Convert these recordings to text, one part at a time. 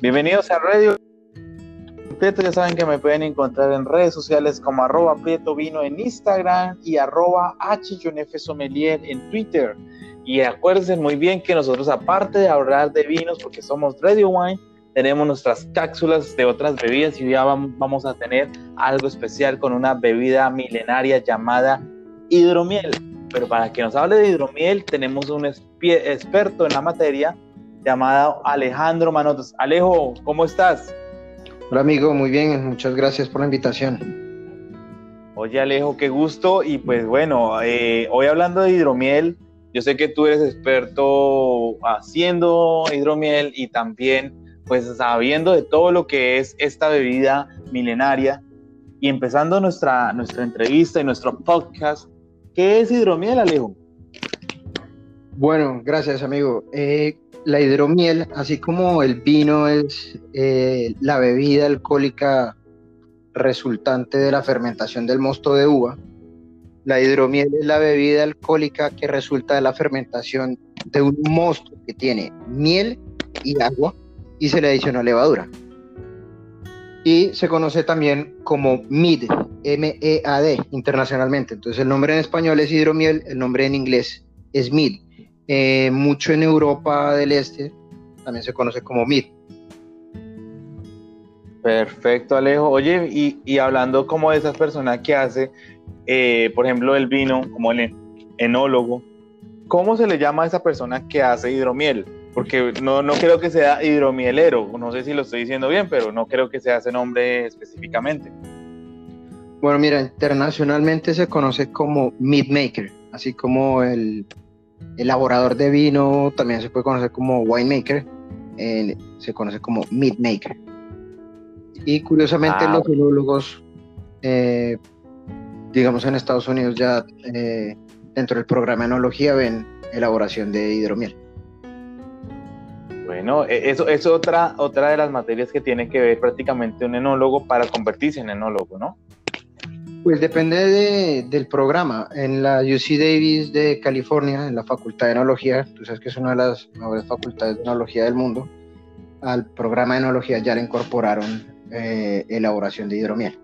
Bienvenidos a Radio Prieto. Ya saben que me pueden encontrar en redes sociales como arroba Prieto Vino en Instagram y arroba Sommelier en Twitter. Y acuérdense muy bien que nosotros, aparte de hablar de vinos, porque somos Radio Wine, tenemos nuestras cápsulas de otras bebidas y ya vamos a tener algo especial con una bebida milenaria llamada hidromiel. Pero para que nos hable de hidromiel, tenemos un experto en la materia llamado Alejandro Manotos. Alejo, ¿cómo estás? Hola amigo, muy bien, muchas gracias por la invitación. Oye Alejo, qué gusto y pues bueno, eh, hoy hablando de hidromiel, yo sé que tú eres experto haciendo hidromiel y también pues sabiendo de todo lo que es esta bebida milenaria y empezando nuestra, nuestra entrevista y nuestro podcast, ¿qué es hidromiel Alejo? Bueno, gracias amigo. Eh, la hidromiel, así como el vino es eh, la bebida alcohólica resultante de la fermentación del mosto de uva, la hidromiel es la bebida alcohólica que resulta de la fermentación de un mosto que tiene miel y agua y se le adiciona levadura. Y se conoce también como MID, M-E-A-D, internacionalmente. Entonces el nombre en español es hidromiel, el nombre en inglés es MID. Eh, mucho en Europa del Este también se conoce como MID. Perfecto, Alejo. Oye, y, hablando como de esas personas que hace, eh, por ejemplo, el vino, como el enólogo, ¿cómo se le llama a esa persona que hace hidromiel? Porque no, no creo que sea hidromielero, no sé si lo estoy diciendo bien, pero no creo que sea ese nombre específicamente. Bueno, mira, internacionalmente se conoce como mead maker, así como el elaborador de vino también se puede conocer como winemaker, eh, se conoce como meat maker. Y curiosamente ah, los enólogos, eh, digamos en Estados Unidos ya eh, dentro del programa de enología ven elaboración de hidromiel. Bueno, e, eso es otra, otra de las materias que tiene que ver prácticamente un enólogo para convertirse en enólogo, ¿no? Pues depende del programa. En la UC Davis de California, en la Facultad de Enología, tú sabes que es una de las mejores facultades de enología del mundo, al programa de enología ya le incorporaron eh, elaboración de hidromiel.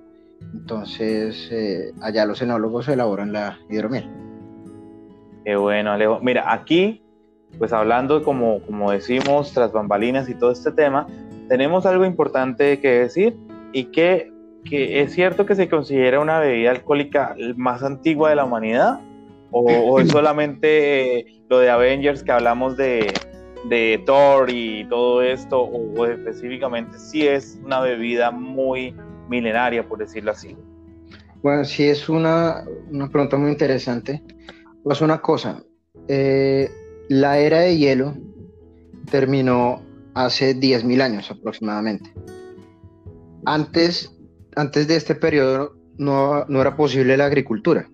Entonces, eh, allá los enólogos elaboran la hidromiel. Qué bueno, Alejo. Mira, aquí, pues hablando como, como decimos, tras bambalinas y todo este tema, tenemos algo importante que decir y que es cierto que se considera una bebida alcohólica más antigua de la humanidad o, es solamente eh, lo de Avengers que hablamos de, de Thor y todo esto o, específicamente si es una bebida muy milenaria por decirlo así. Bueno, sí es una, una pregunta muy interesante. Pues una cosa, eh, la era de hielo terminó hace 10.000 años aproximadamente. Antes antes de este periodo no, era posible la agricultura.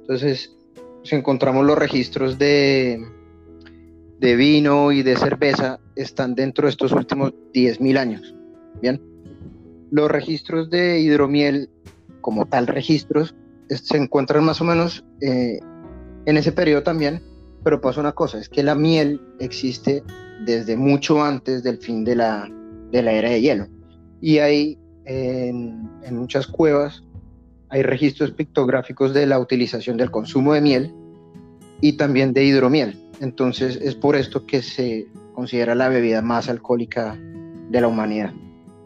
Entonces, si encontramos los registros de, de vino y de cerveza, están dentro de estos últimos 10.000 años. Bien, los registros de hidromiel, como tal registros, se encuentran más o menos eh, en ese periodo también, pero pasa una cosa, es que la miel existe desde mucho antes del fin de la, de la era de hielo. Y hay en, muchas cuevas hay registros pictográficos de la utilización del consumo de miel y también de hidromiel. Entonces es por esto que se considera la bebida más alcohólica de la humanidad,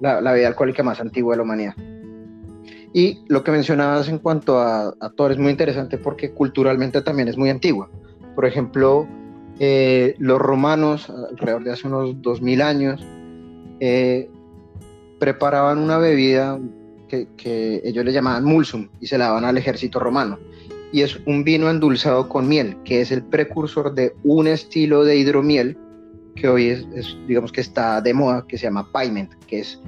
la, bebida alcohólica más antigua de la humanidad. Y lo que mencionabas en cuanto a, a Thor es muy interesante porque culturalmente también es muy antigua. Por ejemplo, eh, los romanos, alrededor de hace unos 2000 años, eh, preparaban una bebida que, ellos le llamaban mulsum y se la daban al ejército romano. Y es un vino endulzado con miel, que es el precursor de un estilo de hidromiel que hoy digamos que está de moda, que se llama Paiment, que es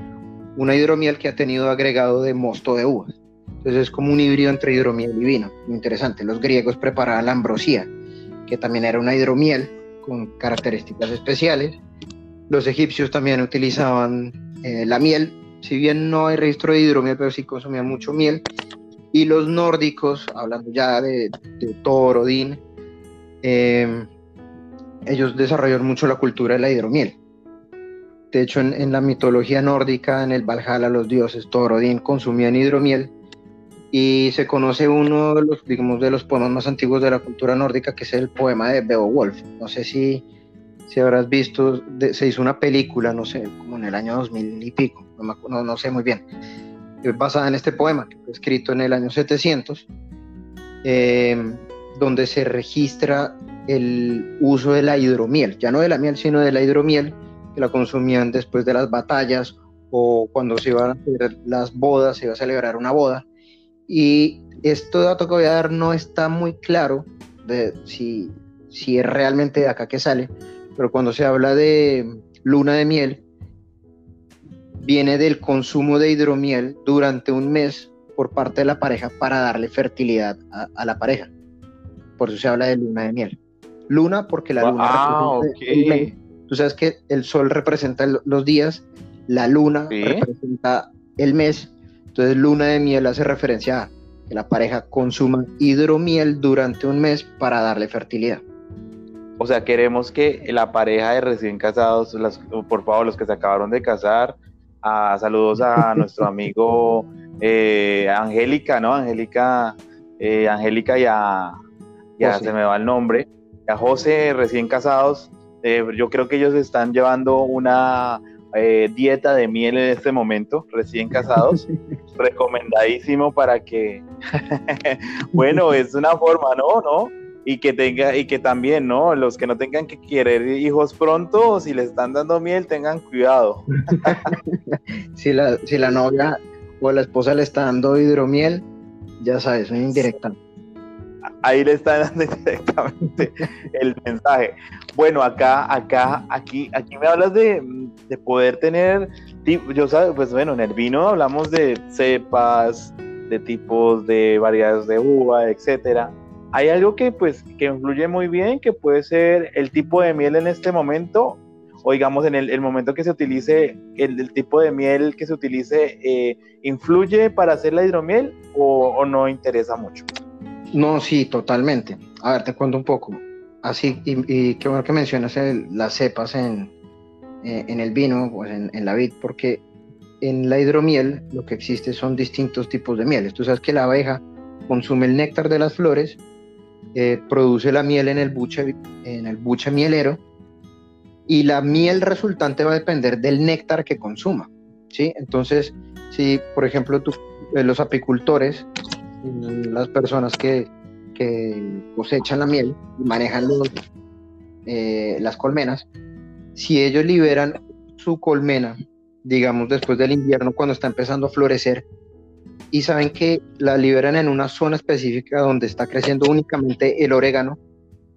una hidromiel que ha tenido agregado de mosto de uvas. Entonces es como un híbrido entre hidromiel y vino. Interesante. Los griegos preparaban la ambrosía, que también era una hidromiel con características especiales. Los egipcios también utilizaban eh, la miel, si bien no hay registro de hidromiel, pero sí consumían mucho miel. Y los nórdicos, hablando ya de, de Thor, em, ellos desarrollaron mucho la cultura de la hidromiel. De hecho, en, la mitología nórdica, en el Valhalla, los dioses Thor, Odín consumían hidromiel y se conoce uno de los, digamos, de los poemas más antiguos de la cultura nórdica, que es el poema de Beowulf. No sé si, si habrás visto, se hizo una película, no sé, como en el año 2000 y pico, no, no, sé muy bien, basada en este poema, escrito en el año 700, eh, donde se registra el uso de la hidromiel, ya no de la miel, sino de la hidromiel, que la consumían después de las batallas o cuando se iban a hacer las bodas, se iba a celebrar una boda. Y este dato que voy a dar no está muy claro de si, si es realmente de acá que sale, pero cuando se habla de luna de miel, viene del consumo de hidromiel durante un mes por parte de la pareja para darle fertilidad a, la pareja. Por eso se habla de luna de miel. Luna porque la luna ah, Tú sabes que el sol representa los días, la luna representa el mes entonces luna de miel hace referencia a que la pareja consuma hidromiel durante un mes para darle fertilidad. O sea, queremos que la pareja de recién casados, por favor, los que se acabaron de casar, a, saludos a nuestro amigo eh, Angélica, ¿no? Angélica, eh, Angélica y a, ya se me va el nombre, a José recién casados, eh, yo creo que ellos están llevando una, eh, dieta de miel en este momento, recién casados. Recomendadísimo para que, bueno, es una forma, ¿no? ¿No? Y que tenga, y que también, ¿no? Los que no tengan que querer hijos pronto, si le están dando miel, tengan cuidado. si, la, si la novia o la esposa le está dando hidromiel, ya sabes, es indirecta ahí le está dando directamente el mensaje. Bueno, acá, acá, aquí, aquí me hablas de, poder tener, yo sabes, pues bueno, en el vino hablamos de cepas, de tipos de variedades de uva, etcétera. Hay algo que pues que influye muy bien, que puede ser el tipo de miel en este momento, o digamos en el, momento que se utilice, el, tipo de miel que se utilice, eh, ¿influye para hacer la hidromiel o no interesa mucho? No, sí, totalmente. A ver, te cuento un poco. Así, y, qué bueno que mencionas las cepas en, eh, en el vino, pues en, la vid, porque en la hidromiel lo que existe son distintos tipos de mieles. Tú sabes que la abeja consume el néctar de las flores, eh, produce la miel en el buche, en el buche mielero, y la miel resultante va a depender del néctar que consuma. ¿sí? Entonces, si por ejemplo tú, eh, los apicultores las personas que, cosechan la miel y manejan eh, las colmenas, si ellos liberan su colmena, digamos después del invierno, cuando está empezando a florecer, y saben que la liberan en una zona específica donde está creciendo únicamente el orégano,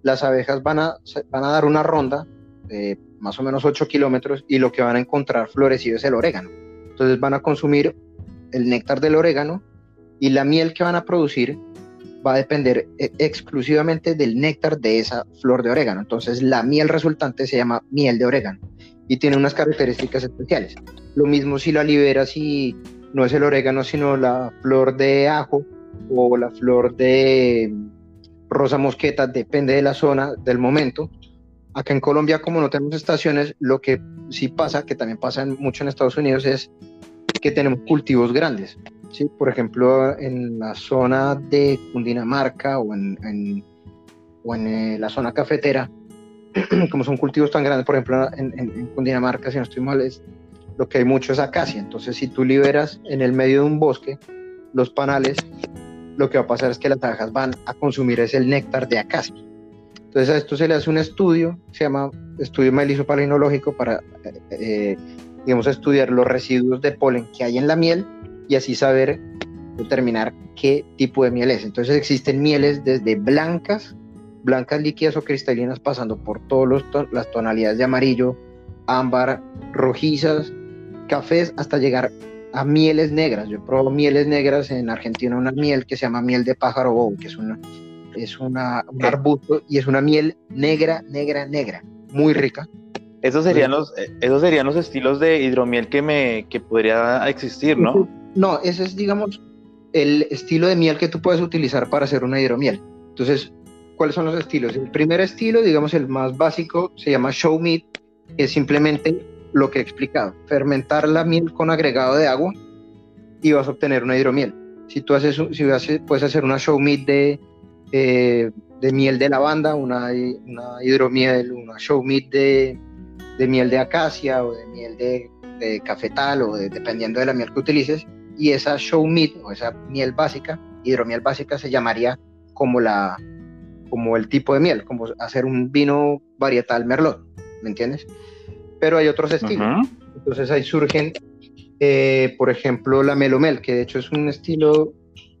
las abejas van a, van a dar una ronda de más o menos 8 kilómetros y lo que van a encontrar florecido es el orégano. Entonces van a consumir el néctar del orégano y la miel que van a producir va a depender eh, exclusivamente del néctar de esa flor de orégano. Entonces la miel resultante se llama miel de orégano y tiene unas características especiales. Lo mismo si la liberas y no es el orégano, sino la flor de ajo o la flor de rosa mosqueta, depende de la zona, del momento. Acá en Colombia, como no tenemos estaciones, lo que sí pasa, que también pasa mucho en Estados Unidos, es que tenemos cultivos grandes. ¿sí? Por ejemplo, en la zona de Cundinamarca o en, o en eh, la zona cafetera, como son cultivos tan grandes, por ejemplo, en, Cundinamarca, si no estoy mal, es, lo que hay mucho es acacia. Entonces, si tú liberas en el medio de un bosque los panales, lo que va a pasar es que las abejas van a consumir ese el néctar de acacia. Entonces a esto se le hace un estudio, se llama estudio melisopalinológico para, eh, eh, digamos, estudiar los residuos de polen que hay en la miel y así saber determinar qué tipo de miel es. Entonces existen mieles desde blancas, blancas líquidas o cristalinas, pasando por todas las tonalidades de amarillo, ámbar, rojizas, cafés, hasta llegar a mieles negras. Yo probado mieles negras en Argentina, una miel que se llama miel de pájaro bobo, que es, una, es una, un arbusto y es una miel negra, negra, negra, muy rica. Esos serían los, eh, esos serían los estilos de hidromiel que me que podría existir, ¿no? No, ese es, digamos, el estilo de miel que tú puedes utilizar para hacer una hidromiel. Entonces, ¿cuáles son los estilos? El primer estilo, digamos, el más básico, se llama show meat, que es simplemente lo que he explicado, fermentar la miel con agregado de agua y vas a obtener una hidromiel. Si tú haces, si puedes hacer una show meat de, eh, de miel de lavanda, una, una hidromiel, una show meat de, de, miel de acacia o de miel de, de cafetal o dependiendo de la miel que utilices, y esa show meat o esa miel básica, hidromiel básica, se llamaría como, la, como el tipo de miel, como hacer un vino varietal merlot, ¿me entiendes? Pero hay otros estilos. Entonces ahí surgen, eh, por ejemplo, la melomel, que de hecho es un estilo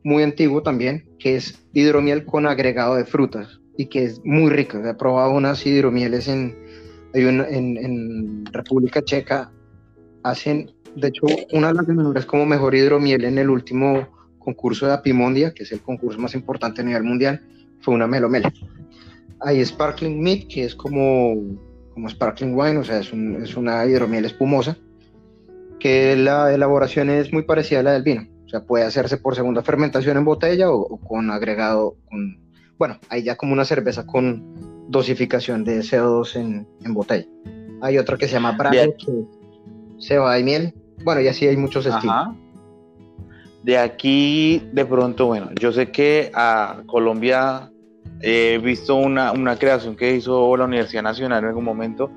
muy antiguo también, que es hidromiel con agregado de frutas y que es muy rico. He probado unas hidromieles en, en, en República Checa, hacen de hecho, una de las menores como mejor hidromiel en el último concurso de Apimondia, que es el concurso más importante a nivel mundial, fue una melomel. Hay Sparkling Meat, que es como, como Sparkling Wine, o sea, es, es una hidromiel espumosa, que la elaboración es muy parecida a la del vino. O sea, puede hacerse por segunda fermentación en botella o, con agregado, con, bueno, hay ya como una cerveza con dosificación de CO2 en, en botella. Hay otra que se llama Bravo, que ceba y miel, bueno, y así hay muchos estilos. De aquí, de pronto, bueno, yo sé que a Colombia he visto una, creación que hizo la Universidad Nacional en algún momento,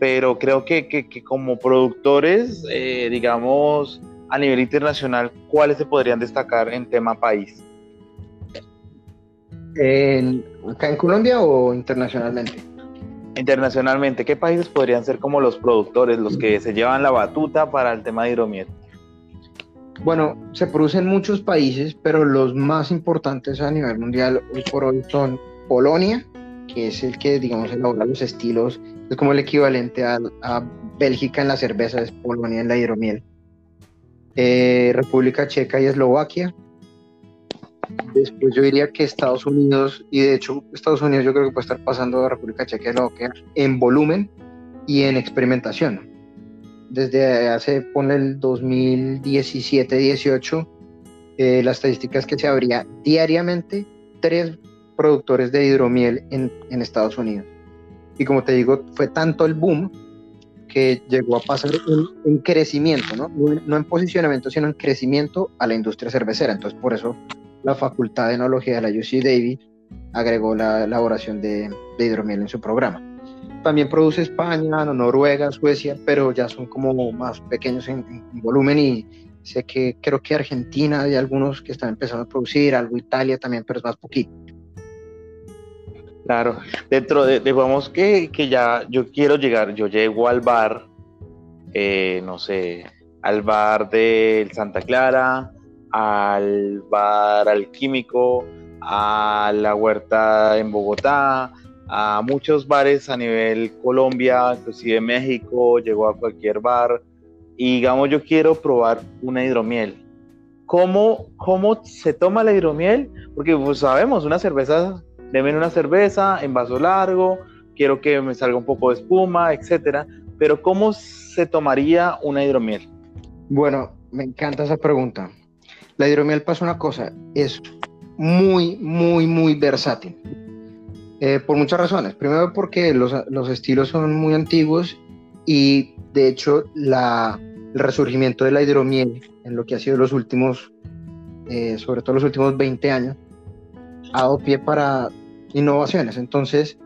pero creo que, como productores, eh, digamos, a nivel internacional, ¿cuáles se podrían destacar en tema país? ¿Acá en Colombia o internacionalmente? Internacionalmente, ¿qué países podrían ser como los productores, los que se llevan la batuta para el tema de hidromiel? Bueno, se producen muchos países, pero los más importantes a nivel mundial hoy por hoy son Polonia, que es el que, digamos, elabora los estilos, es como el equivalente a, Bélgica en la cerveza, es Polonia en la hidromiel. Eh, República Checa y Eslovaquia, Después yo diría que Estados Unidos, y de hecho Estados Unidos yo creo que puede estar pasando a República Checa en volumen y en experimentación. Desde hace, pone el 2017-18, eh, la estadística es que se abría diariamente tres productores de hidromiel en, en Estados Unidos. Y como te digo, fue tanto el boom que llegó a pasar en, crecimiento, ¿no? ¿no? en posicionamiento, sino en crecimiento a la industria cervecera. Entonces, por eso la Facultad de Enología de la UC Davis agregó la elaboración de, hidromiel en su programa. También produce España, Noruega, Suecia, pero ya son como más pequeños en, volumen y sé que creo que Argentina hay algunos que están empezando a producir, algo Italia también, pero es más poquito. Claro, dentro de, digamos que, que ya yo quiero llegar, yo llego al bar, eh, no sé, al bar de Santa Clara, al bar alquímico, a la huerta en Bogotá, a muchos bares a nivel Colombia, inclusive México, llegó a cualquier bar. Y digamos, yo quiero probar una hidromiel. ¿Cómo, cómo se toma la hidromiel? Porque pues sabemos, una cerveza, deben una cerveza en vaso largo, quiero que me salga un poco de espuma, etcétera. Pero ¿cómo se tomaría una hidromiel? Bueno, me encanta esa pregunta. La hidromiel pasa una cosa, es muy, muy, muy versátil. Eh, por muchas razones. Primero porque los, estilos son muy antiguos y de hecho el resurgimiento de la hidromiel en lo que ha sido los últimos, eh, sobre todo los últimos 20 años, ha dado pie para innovaciones. Entonces,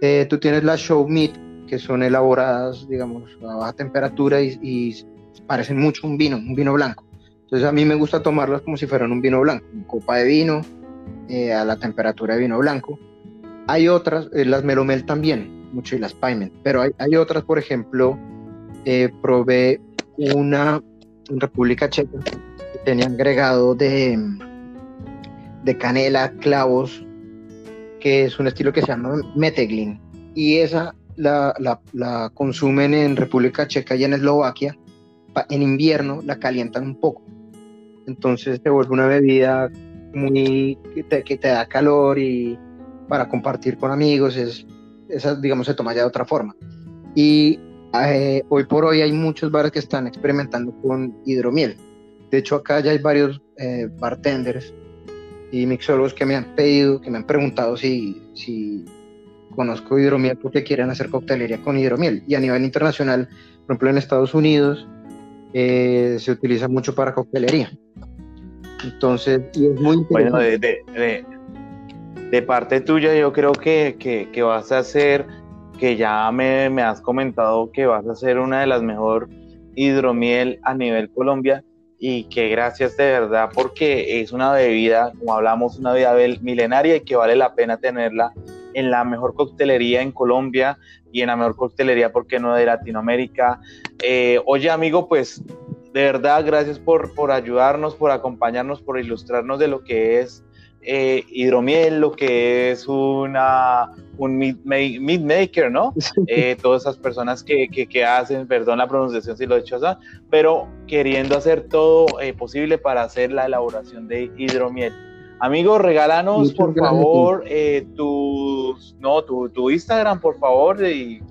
eh, tú tienes las show meat que son elaboradas, digamos, a baja temperatura y, y parecen mucho un vino, un vino blanco. Entonces a mí me gusta tomarlas como si fueran un vino blanco, una copa de vino eh, a la temperatura de vino blanco. Hay otras, eh, las Melomel también, mucho y las Payment, pero hay, hay otras, por ejemplo, eh, probé una en República Checa que tenía agregado de, de canela, clavos, que es un estilo que se llama Meteglin. Y esa la, la, consumen en República Checa y en Eslovaquia. En invierno la calientan un poco entonces te vuelve una bebida muy que te, da calor y para compartir con amigos, es, esa digamos se toma ya de otra forma. Y eh, hoy por hoy hay muchos bares que están experimentando con hidromiel. De hecho acá ya hay varios eh, bartenders y mixólogos que me han pedido, que me han preguntado si, si conozco hidromiel porque quieren hacer coctelería con hidromiel. Y a nivel internacional, por ejemplo en Estados Unidos, eh, se utiliza mucho para coctelería. Entonces, y es muy Bueno, de, de, parte tuya, yo creo que, que, vas a ser, que ya me, me, has comentado que vas a ser una de las mejor hidromiel a nivel Colombia y que gracias de verdad porque es una bebida, como hablamos, una bebida milenaria y que vale la pena tenerla en la mejor coctelería en Colombia y en la mejor coctelería, porque no de Latinoamérica? Eh, oye, amigo, pues de verdad, gracias por, por ayudarnos, por acompañarnos, por ilustrarnos de lo que es eh, hidromiel, lo que es una, un meat, maker, ¿no? Eh, todas esas personas que, que, hacen, perdón la pronunciación si lo he hecho así, pero queriendo hacer todo eh, posible para hacer la elaboración de hidromiel. Amigo, regálanos por favor tu, no, tu, tu, Instagram, por favor, y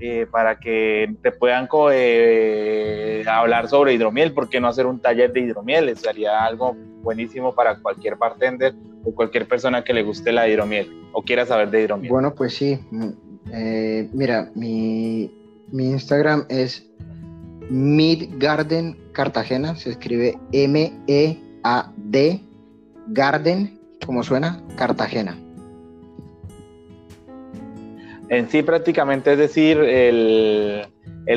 eh, para que te puedan eh, hablar sobre hidromiel, ¿por qué no hacer un taller de hidromiel? Sería algo buenísimo para cualquier bartender o cualquier persona que le guste la hidromiel o quiera saber de hidromiel. Bueno, pues sí. Mm, eh, mira, mi, mi Instagram es Midgarden Cartagena, se escribe M-E-A-D Garden, como suena, Cartagena. En sí prácticamente es decir el,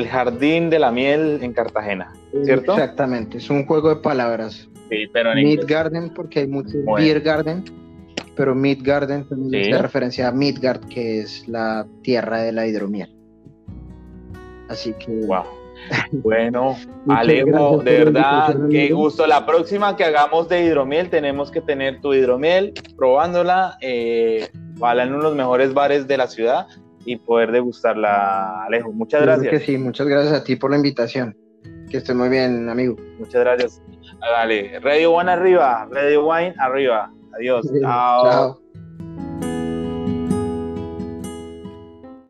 jardín de la miel en Cartagena, ¿cierto? Exactamente, es un juego de palabras. Sí, pero en Mid Garden porque hay mucho Beer Garden, pero Mid Garden también se referencia a Midgard, que es la tierra de la hidromiel. Así que... Wow. Bueno, Alejo, de verdad, qué gusto. La próxima que hagamos de hidromiel, tenemos que tener tu hidromiel, probándola, eh, ojalá en uno de los mejores bares de la ciudad y poder degustarla, Alejo. Muchas gracias. Que sí, muchas gracias a ti por la invitación. Que esté muy bien, amigo. Muchas gracias. Dale, Radio One arriba, Radio Wine arriba. Adiós. chao.